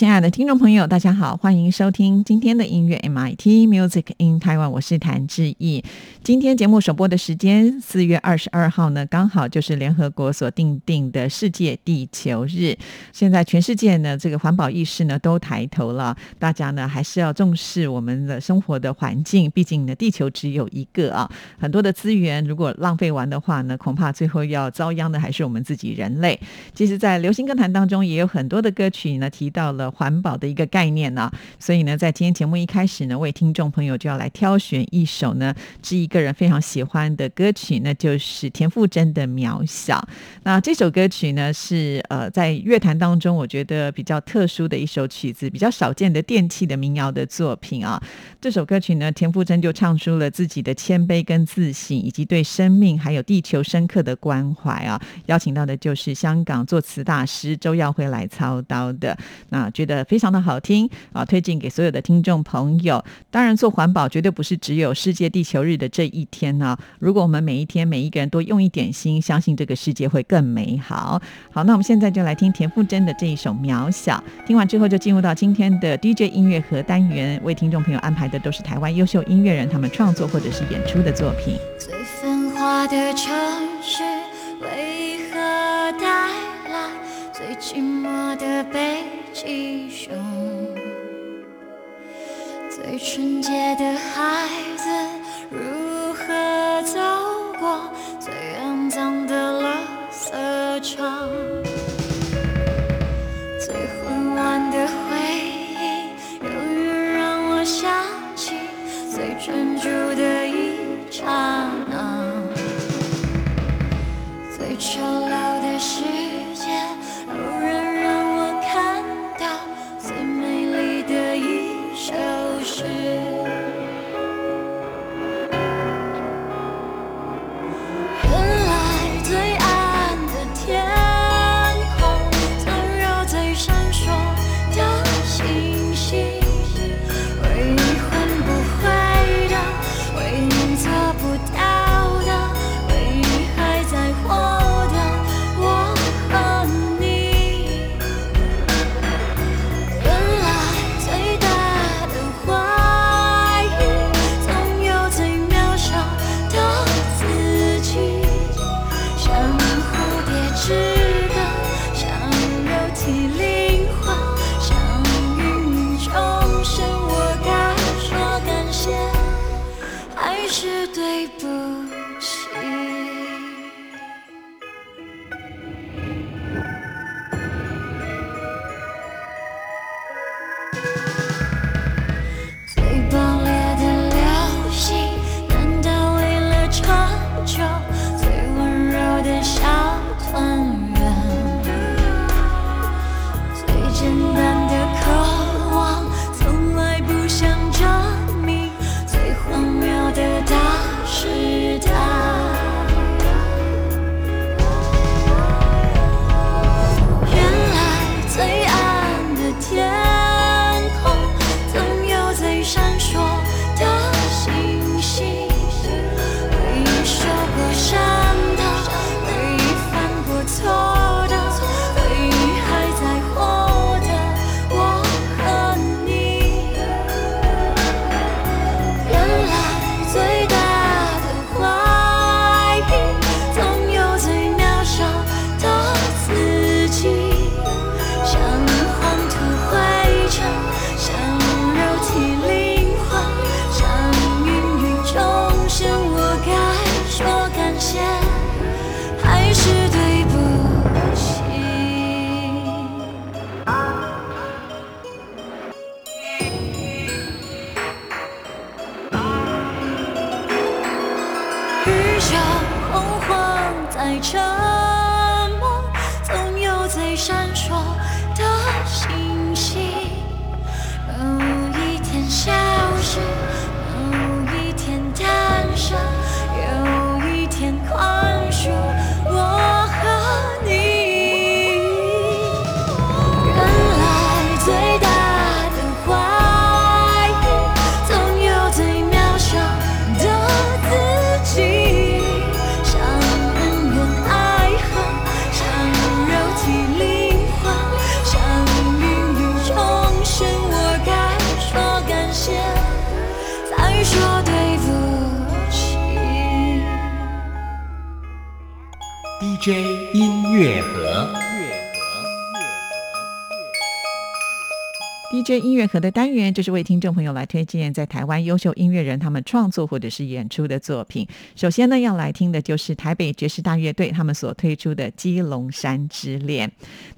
亲爱的听众朋友，大家好，欢迎收听今天的音乐 MIT Music in Taiwan，我是谭志毅。今天节目首播的时间四月二十二号呢，刚好就是联合国所定定的世界地球日。现在全世界呢，这个环保意识呢都抬头了，大家呢还是要重视我们的生活的环境，毕竟呢地球只有一个啊，很多的资源如果浪费完的话呢，恐怕最后要遭殃的还是我们自己人类。其实，在流行歌坛当中，也有很多的歌曲呢提到了。环保的一个概念呢，所以呢，在今天节目一开始呢，为听众朋友就要来挑选一首呢，是一个人非常喜欢的歌曲，那就是田馥甄的《渺小》。那这首歌曲呢，是呃，在乐坛当中，我觉得比较特殊的一首曲子，比较少见的电器的民谣的作品啊。这首歌曲呢，田馥甄就唱出了自己的谦卑跟自信，以及对生命还有地球深刻的关怀啊。邀请到的就是香港作词大师周耀辉来操刀的那。觉得非常的好听啊，推荐给所有的听众朋友。当然，做环保绝对不是只有世界地球日的这一天呢。如果我们每一天每一个人都用一点心，相信这个世界会更美好。好，那我们现在就来听田馥甄的这一首《渺小》。听完之后，就进入到今天的 DJ 音乐盒单元，为听众朋友安排的都是台湾优秀音乐人他们创作或者是演出的作品。最繁华的城市为何带来最寂寞的悲？气胸，最纯洁的孩子如何走过最肮脏的垃圾场？最混乱的回忆，永远让我想起最专注的一刹那，最丑陋的世乐音乐盒的单元，就是为听众朋友来推荐在台湾优秀音乐人他们创作或者是演出的作品。首先呢，要来听的就是台北爵士大乐队他们所推出的《基隆山之恋》。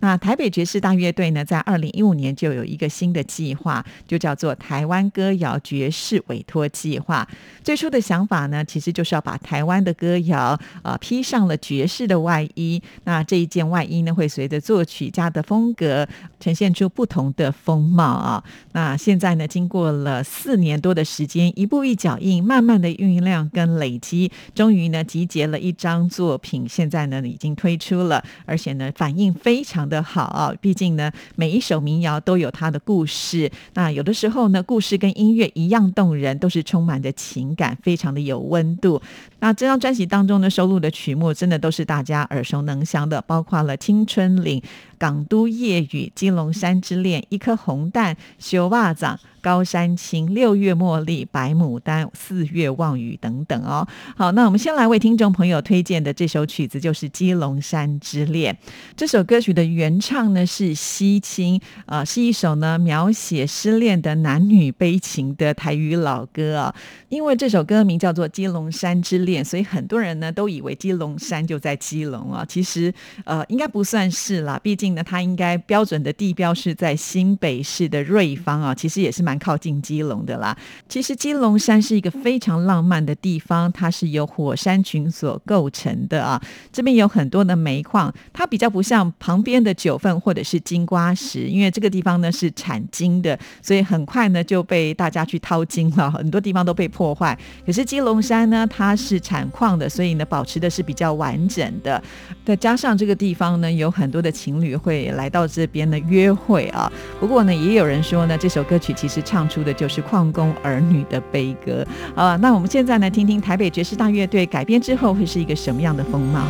那台北爵士大乐队呢，在二零一五年就有一个新的计划，就叫做台湾歌谣爵士委托计划。最初的想法呢，其实就是要把台湾的歌谣呃披上了爵士的外衣。那这一件外衣呢，会随着作曲家的风格呈现出不同的风貌啊。那现在呢，经过了四年多的时间，一步一脚印，慢慢的酝酿跟累积，终于呢集结了一张作品，现在呢已经推出了，而且呢反应非常的好啊。毕竟呢，每一首民谣都有它的故事，那有的时候呢，故事跟音乐一样动人，都是充满着情感，非常的有温度。那这张专辑当中呢，收录的曲目真的都是大家耳熟能详的，包括了《青春岭》。港都夜雨、金龙山之恋、一颗红蛋、修袜子、高山青、六月茉莉、白牡丹、四月望雨等等哦。好，那我们先来为听众朋友推荐的这首曲子就是《基隆山之恋》。这首歌曲的原唱呢是西青，啊、是一首呢描写失恋的男女悲情的台语老歌啊。因为这首歌名叫做《基隆山之恋》，所以很多人呢都以为基隆山就在基隆啊。其实呃应该不算是啦，毕竟呢它应该标准的地标是在新北市的瑞芳啊，其实也是蛮靠近基隆的啦。其实基隆山是一个非常浪漫的地方，它是由火山群所构成的啊。这边有很多的煤矿，它比较不像旁边的九份或者是金瓜石，因为这个地方呢是产金的，所以很快呢就被大家去掏金了，很多地方都被破坏。可是基隆山呢，它是产矿的，所以呢保持的是比较完整的。再加上这个地方呢，有很多的情侣会来到这边的约会啊。不过呢，也有人说呢，这首歌曲其实唱出的就是矿工儿女的悲歌啊。那我们现在呢，听听台北爵士大乐队改编之后会是一个什么样的风貌。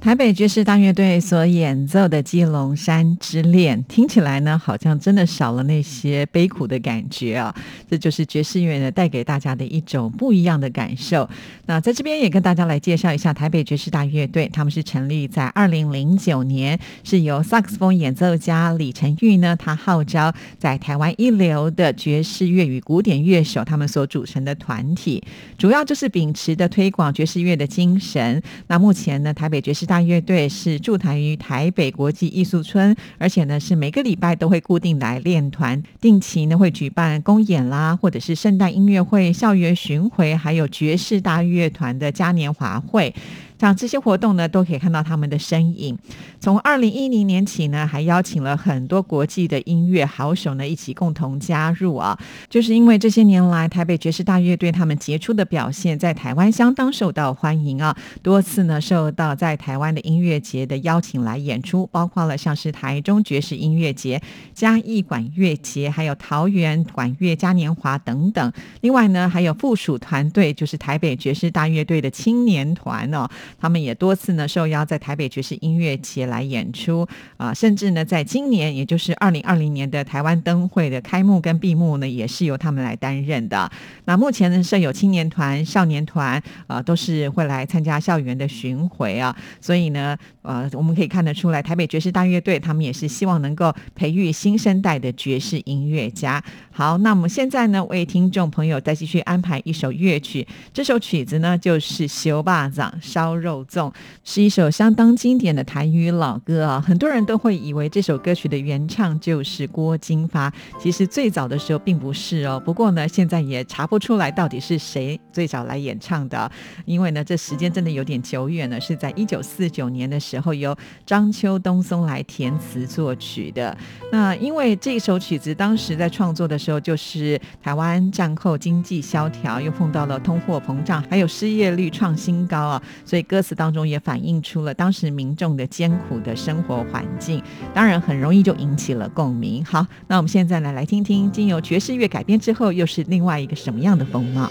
台北爵士大乐队所演奏的《基隆山之恋》，听起来呢，好像真的少了那些悲苦的感觉啊！这就是爵士乐呢带给大家的一种不一样的感受。那在这边也跟大家来介绍一下台北爵士大乐队，他们是成立在二零零九年，是由萨克斯风演奏家李成玉呢，他号召在台湾一流的爵士乐与古典乐手他们所组成的团体，主要就是秉持的推广爵士乐的精神。那目前呢，台北爵士大乐队是驻台于台北国际艺术村，而且呢是每个礼拜都会固定来练团，定期呢会举办公演啦，或者是圣诞音乐会、校园巡回，还有爵士大乐团的嘉年华会。像这些活动呢，都可以看到他们的身影。从二零一零年起呢，还邀请了很多国际的音乐好手呢，一起共同加入啊。就是因为这些年来，台北爵士大乐队他们杰出的表现，在台湾相当受到欢迎啊。多次呢，受到在台湾的音乐节的邀请来演出，包括了像是台中爵士音乐节、嘉义管乐节，还有桃园管乐嘉年华等等。另外呢，还有附属团队，就是台北爵士大乐队的青年团哦。他们也多次呢受邀在台北爵士音乐节来演出啊，甚至呢在今年，也就是二零二零年的台湾灯会的开幕跟闭幕呢，也是由他们来担任的。那目前呢设有青年团、少年团啊，都是会来参加校园的巡回啊，所以呢，呃，我们可以看得出来，台北爵士大乐队他们也是希望能够培育新生代的爵士音乐家。好，那我们现在呢为听众朋友再继续安排一首乐曲，这首曲子呢就是《修霸掌烧》。肉粽是一首相当经典的台语老歌啊，很多人都会以为这首歌曲的原唱就是郭金发，其实最早的时候并不是哦。不过呢，现在也查不出来到底是谁最早来演唱的，因为呢，这时间真的有点久远了，是在一九四九年的时候由张秋东松来填词作曲的。那因为这首曲子当时在创作的时候，就是台湾战后经济萧条，又碰到了通货膨胀，还有失业率创新高啊，所以。歌词当中也反映出了当时民众的艰苦的生活环境，当然很容易就引起了共鸣。好，那我们现在呢来听听，经由爵士乐改编之后，又是另外一个什么样的风貌？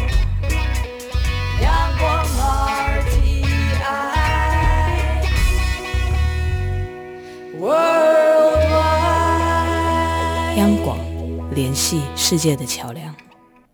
央广，联系世界的桥梁。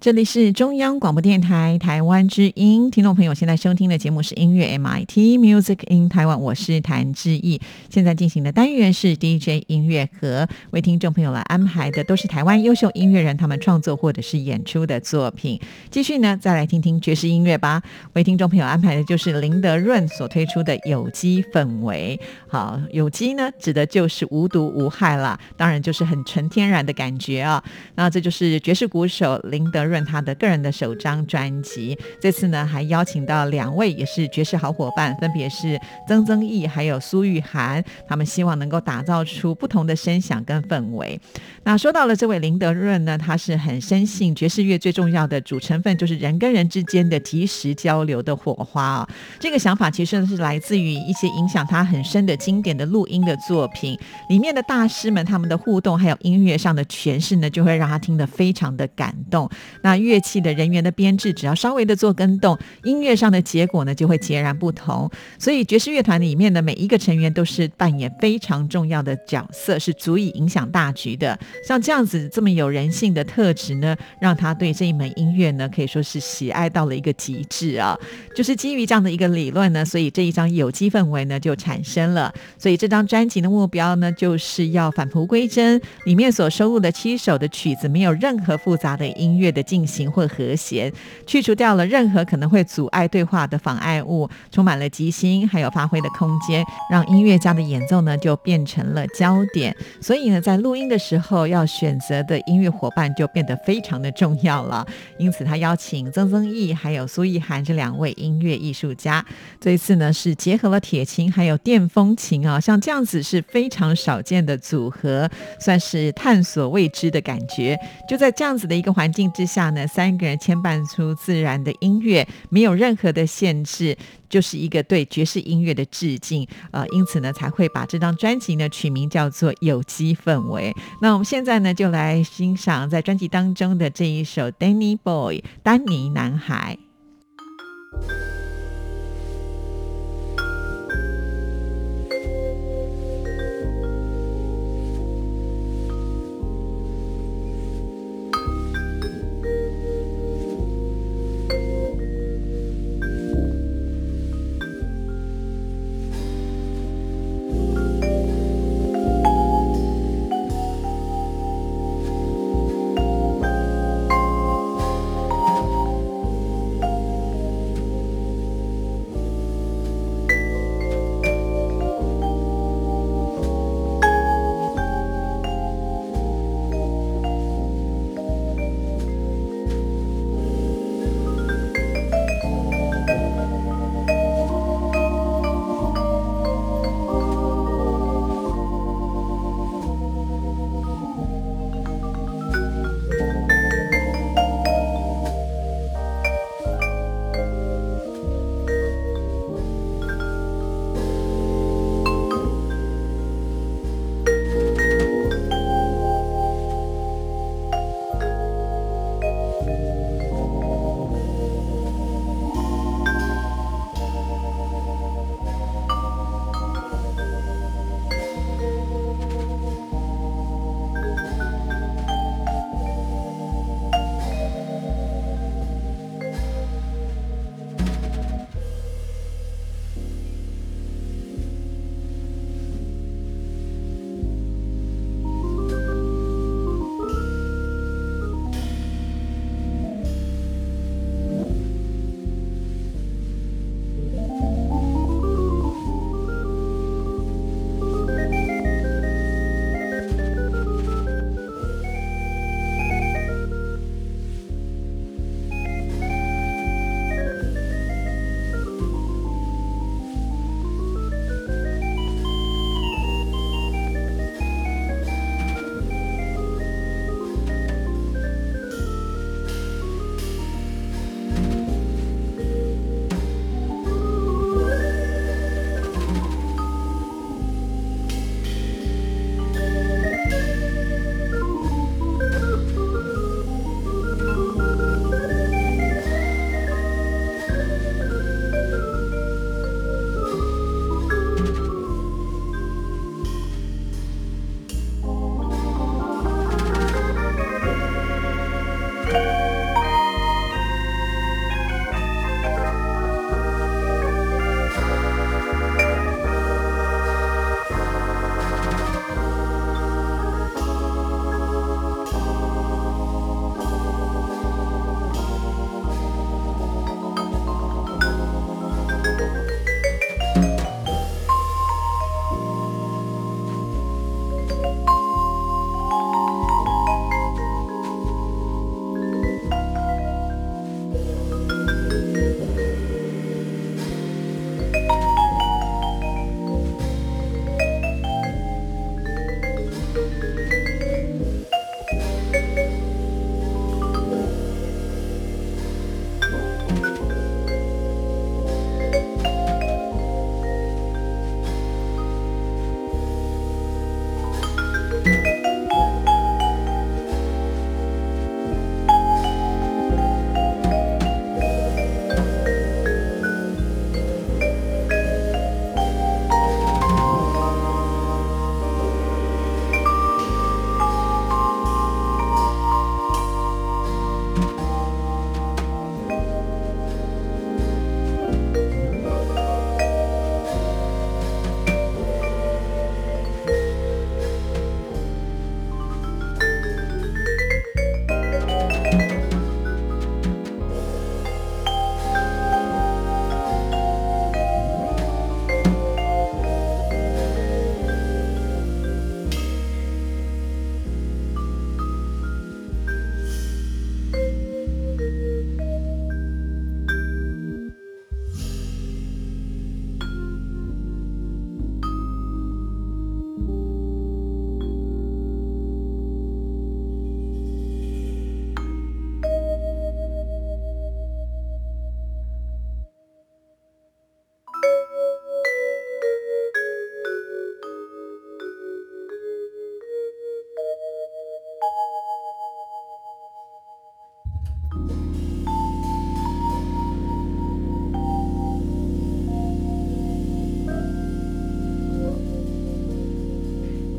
这里是中央广播电台台湾之音，听众朋友现在收听的节目是音乐 MIT Music in Taiwan，我是谭志毅。现在进行的单元是 DJ 音乐盒，为听众朋友来安排的都是台湾优秀音乐人他们创作或者是演出的作品。继续呢，再来听听爵士音乐吧。为听众朋友安排的就是林德润所推出的有机氛围。好，有机呢指的就是无毒无害啦，当然就是很纯天然的感觉啊。那这就是爵士鼓手林德润他的个人的首张专辑。这次呢，还邀请到两位也是爵士好伙伴，分别是曾曾毅还有苏玉涵，他们希望能够打造出不同的声响跟氛围。那说到了这位林德润呢，他是很深信爵士乐最重要的主成分就是人跟人之间的及时交流的火花啊、这个想法其实是来自于一些影响他很深的经典的录音的作品里面的大师们他们的互动，还有音乐上的诠释呢，就会让他听得非常的感动。那乐器的人员的编制，只要稍微的做跟动，音乐上的结果呢就会截然不同。所以爵士乐团里面的每一个成员都是扮演非常重要的角色，是足以影响大局的。像这样子这么有人性的特质呢，让他对这一门音乐呢可以说是喜爱到了一个极致啊。就是基于这样的一个理论呢，所以这一张有机氛围呢就产生了。所以这张专辑的目标呢，就是要返璞归真，里面所收录的七首的曲子没有任何复杂的音乐的进行或和弦，去除掉了任何可能会阻碍对话的妨碍物，充满了即兴还有发挥的空间，让音乐家的演奏呢就变成了焦点。所以呢，在录音的时候要选择的音乐伙伴就变得非常的重要了。因此，他邀请曾曾毅还有苏奕涵这两位音乐艺术家，这一次呢是结合了铁琴还有电风琴啊，像这样子是非常少见的组合，算是探索未知的感觉。就在这样子的一个环境之下下呢，三个人牵绊出自然的音乐，没有任何的限制。就是一个对爵士音乐的致敬，呃，因此呢才会把这张专辑呢取名叫做《有机氛围》。那我们现在呢就来欣赏在专辑当中的这一首《Danny Boy》丹尼男孩。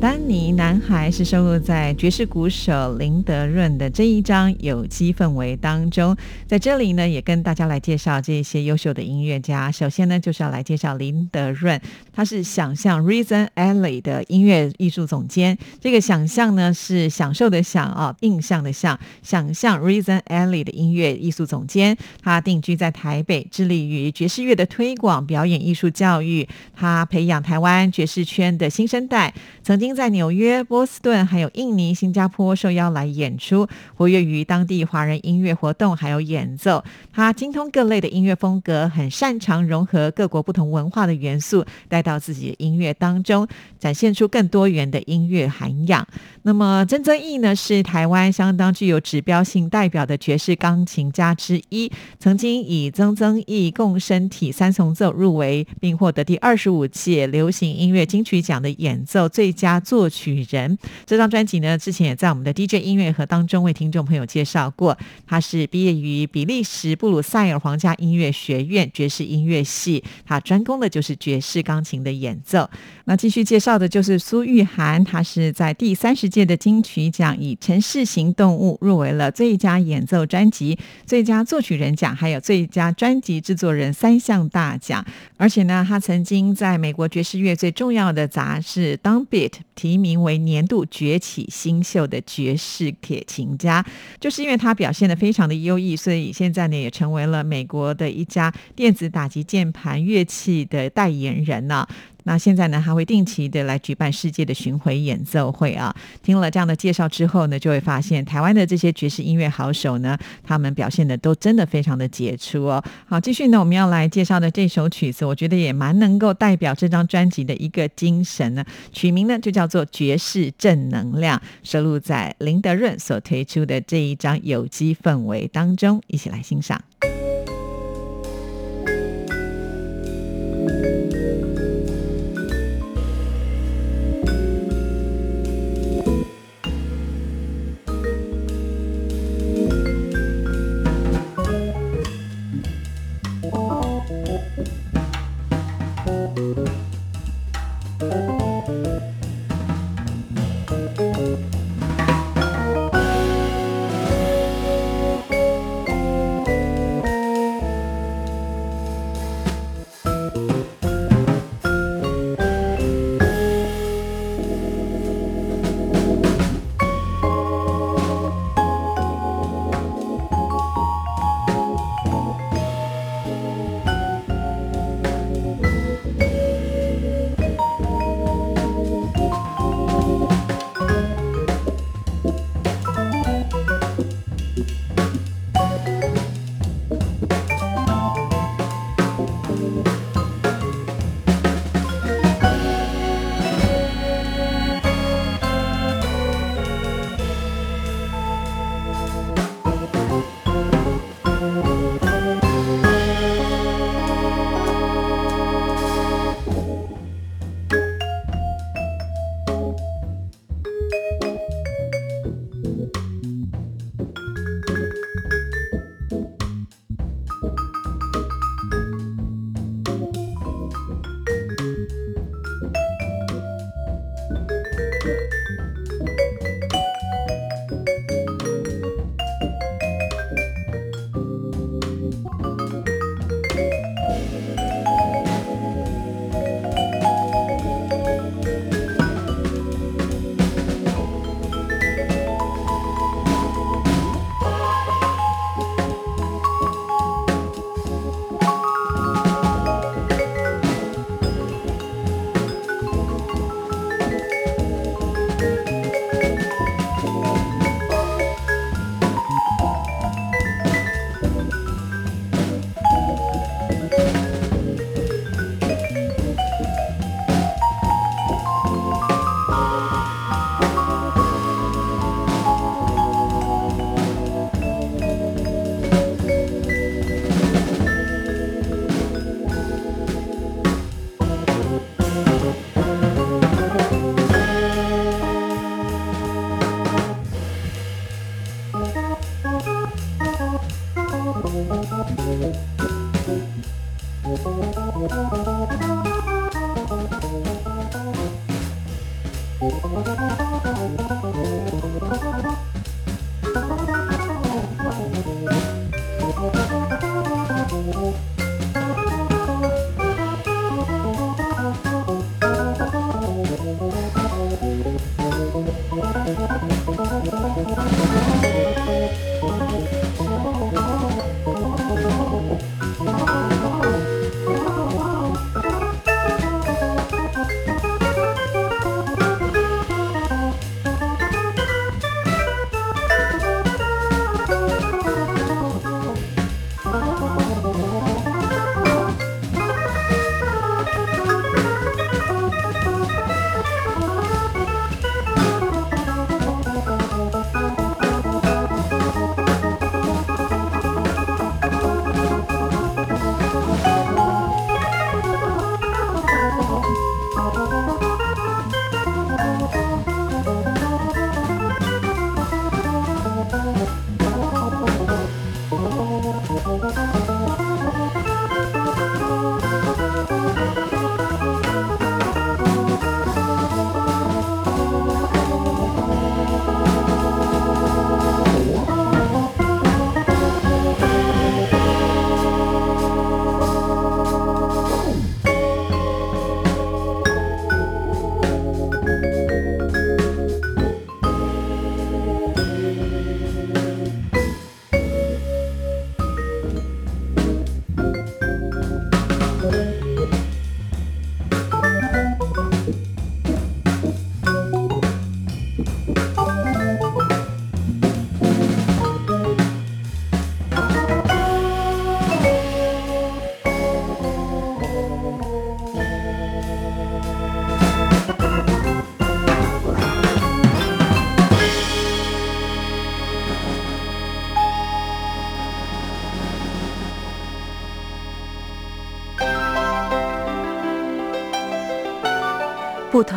丹尼男孩是收录在爵士鼓手林德润的这一张有机氛围当中。在这里呢，也跟大家来介绍这些优秀的音乐家。首先呢，就是要来介绍林德润，他是想象 Reason Alley 的音乐艺术总监。这个想象呢，是享受的享啊，印象的象，想象 Reason Alley 的音乐艺术总监。他定居在台北，致力于爵士乐的推广、表演艺术教育。他培养台湾爵士圈的新生代，曾经。在纽约、波士顿、还有印尼、新加坡受邀来演出，活跃于当地华人音乐活动，还有演奏。他精通各类的音乐风格，很擅长融合各国不同文化的元素，带到自己的音乐当中，展现出更多元的音乐涵养。那么曾曾义呢，是台湾相当具有指标性代表的爵士钢琴家之一，曾经以曾曾义共生体三重奏入围，并获得第二十五届流行音乐金曲奖的演奏最佳。作曲人这张专辑呢，之前也在我们的 DJ 音乐盒当中为听众朋友介绍过。他是毕业于比利时布鲁塞尔皇家音乐学院爵士音乐系，他专攻的就是爵士钢琴的演奏。那继续介绍的就是苏玉涵，他是在第三十届的金曲奖以《城市型动物》入围了最佳演奏专辑、最佳作曲人奖，还有最佳专辑制作人三项大奖。而且呢，他曾经在美国爵士乐最重要的杂志《Downbeat》。提名为年度崛起新秀的爵士铁琴家，就是因为他表现的非常的优异，所以现在呢也成为了美国的一家电子打击键盘乐器的代言人呢。那现在呢，还会定期的来举办世界的巡回演奏会啊。听了这样的介绍之后呢，就会发现台湾的这些爵士音乐好手呢，他们表现的都真的非常的杰出哦。好，继续呢，我们要来介绍的这首曲子，我觉得也蛮能够代表这张专辑的一个精神呢。曲名呢就叫做《爵士正能量》，收录在林德润所推出的这一张有机氛围当中，一起来欣赏。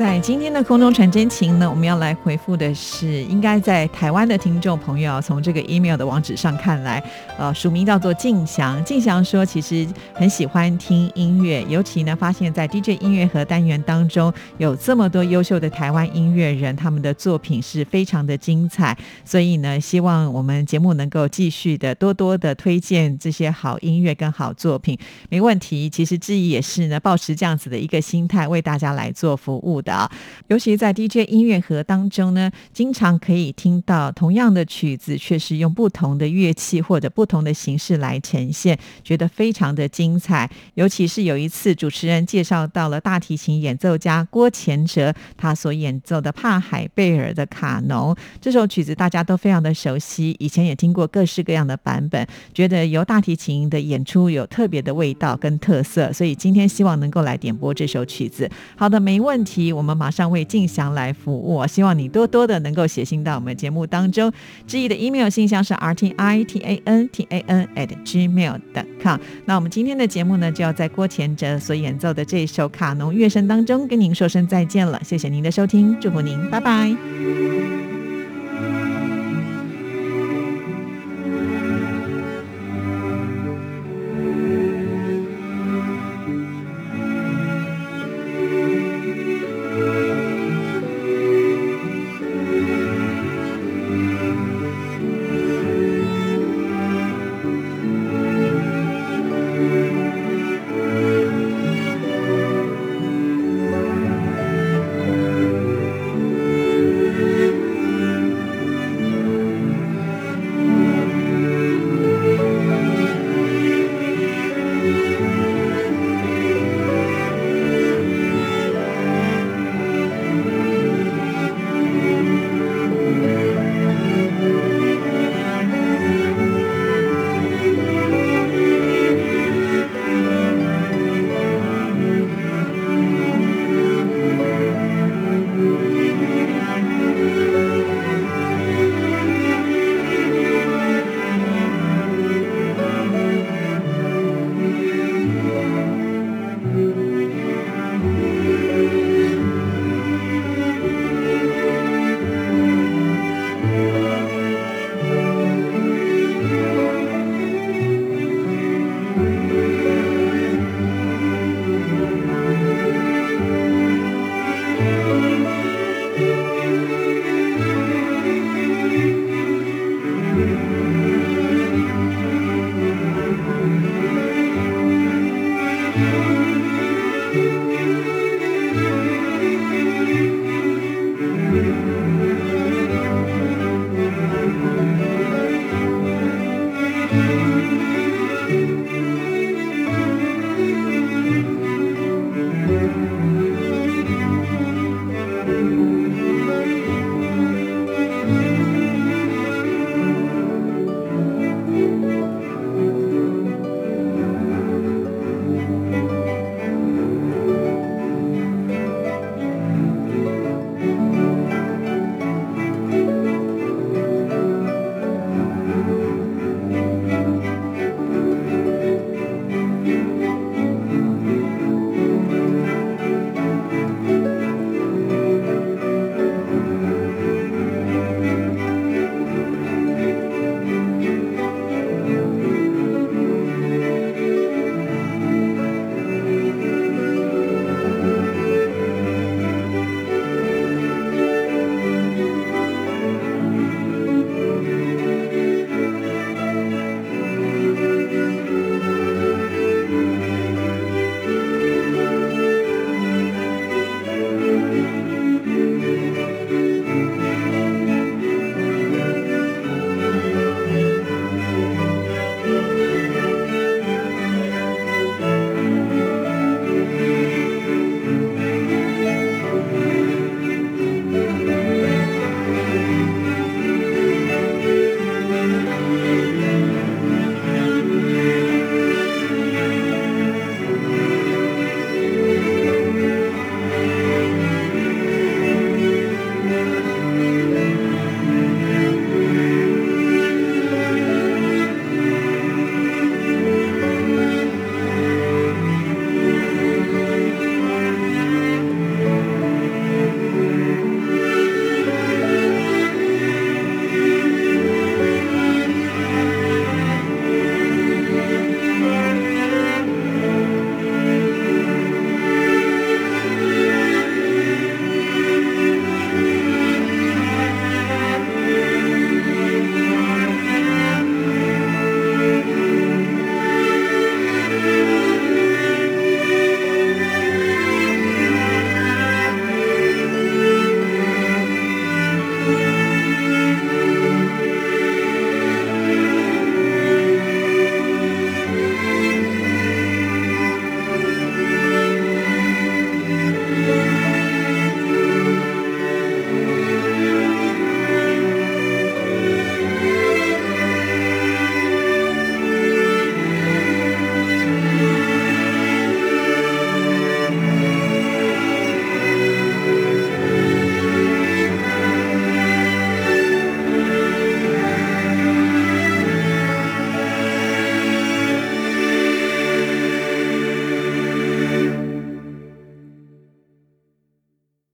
在今天的空中传真情呢，我们要来回复的是，应该在台湾的听众朋友，从这个 email 的网址上看来，呃，署名叫做静祥。静祥说，其实很喜欢听音乐，尤其呢，发现在 DJ 音乐盒单元当中，有这么多优秀的台湾音乐人，他们的作品是非常的精彩，所以呢，希望我们节目能够继续的多多的推荐这些好音乐跟好作品。没问题，其实志毅也是呢，保持这样子的一个心态，为大家来做服务的。啊，尤其在 DJ 音乐盒当中呢，经常可以听到同样的曲子，却是用不同的乐器或者不同的形式来呈现，觉得非常的精彩。尤其是有一次主持人介绍到了大提琴演奏家郭前哲，他所演奏的帕海贝尔的卡农这首曲子，大家都非常的熟悉，以前也听过各式各样的版本，觉得由大提琴的演出有特别的味道跟特色，所以今天希望能够来点播这首曲子。好的，没问题。我们马上为静祥来服务，希望你多多的能够写信到我们节目当中。志毅的 email 信箱是 r t i t a n t a n at gmail.com。那我们今天的节目呢，就要在郭前哲所演奏的这一首卡农乐声当中跟您说声再见了。谢谢您的收听，祝福您，拜拜。